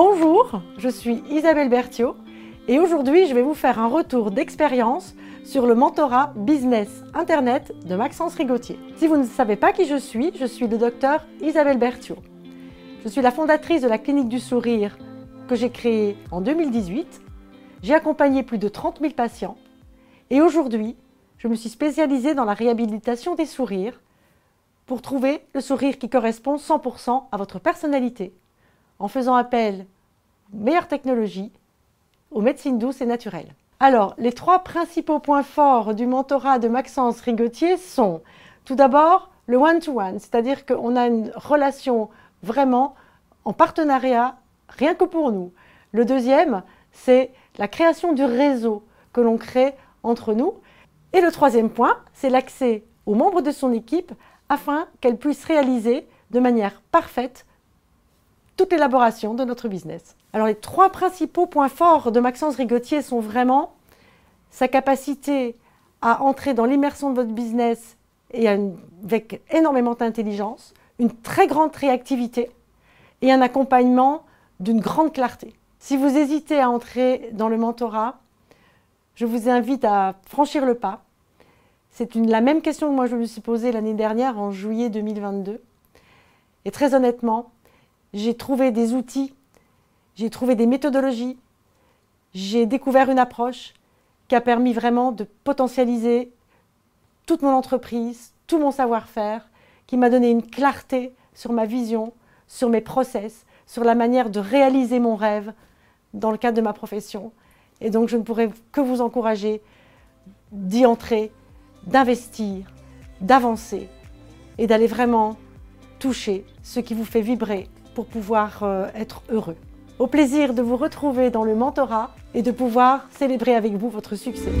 Bonjour, je suis Isabelle Berthiaud et aujourd'hui je vais vous faire un retour d'expérience sur le mentorat Business Internet de Maxence Rigotier. Si vous ne savez pas qui je suis, je suis le docteur Isabelle Berthiaud. Je suis la fondatrice de la clinique du sourire que j'ai créée en 2018. J'ai accompagné plus de 30 000 patients et aujourd'hui je me suis spécialisée dans la réhabilitation des sourires pour trouver le sourire qui correspond 100% à votre personnalité en faisant appel aux meilleures technologies, aux médecines douces et naturelles. Alors, les trois principaux points forts du mentorat de Maxence Rigotier sont tout d'abord le one-to-one, c'est-à-dire qu'on a une relation vraiment en partenariat, rien que pour nous. Le deuxième, c'est la création du réseau que l'on crée entre nous. Et le troisième point, c'est l'accès aux membres de son équipe afin qu'elle puisse réaliser de manière parfaite toute l'élaboration de notre business. Alors les trois principaux points forts de Maxence Rigotier sont vraiment sa capacité à entrer dans l'immersion de votre business et avec énormément d'intelligence, une très grande réactivité et un accompagnement d'une grande clarté. Si vous hésitez à entrer dans le mentorat, je vous invite à franchir le pas. C'est la même question que moi je me suis posée l'année dernière en juillet 2022. Et très honnêtement, j'ai trouvé des outils, j'ai trouvé des méthodologies, j'ai découvert une approche qui a permis vraiment de potentialiser toute mon entreprise, tout mon savoir-faire, qui m'a donné une clarté sur ma vision, sur mes process, sur la manière de réaliser mon rêve dans le cadre de ma profession. Et donc je ne pourrais que vous encourager d'y entrer, d'investir, d'avancer et d'aller vraiment toucher ce qui vous fait vibrer pour pouvoir euh, être heureux. Au plaisir de vous retrouver dans le mentorat et de pouvoir célébrer avec vous votre succès.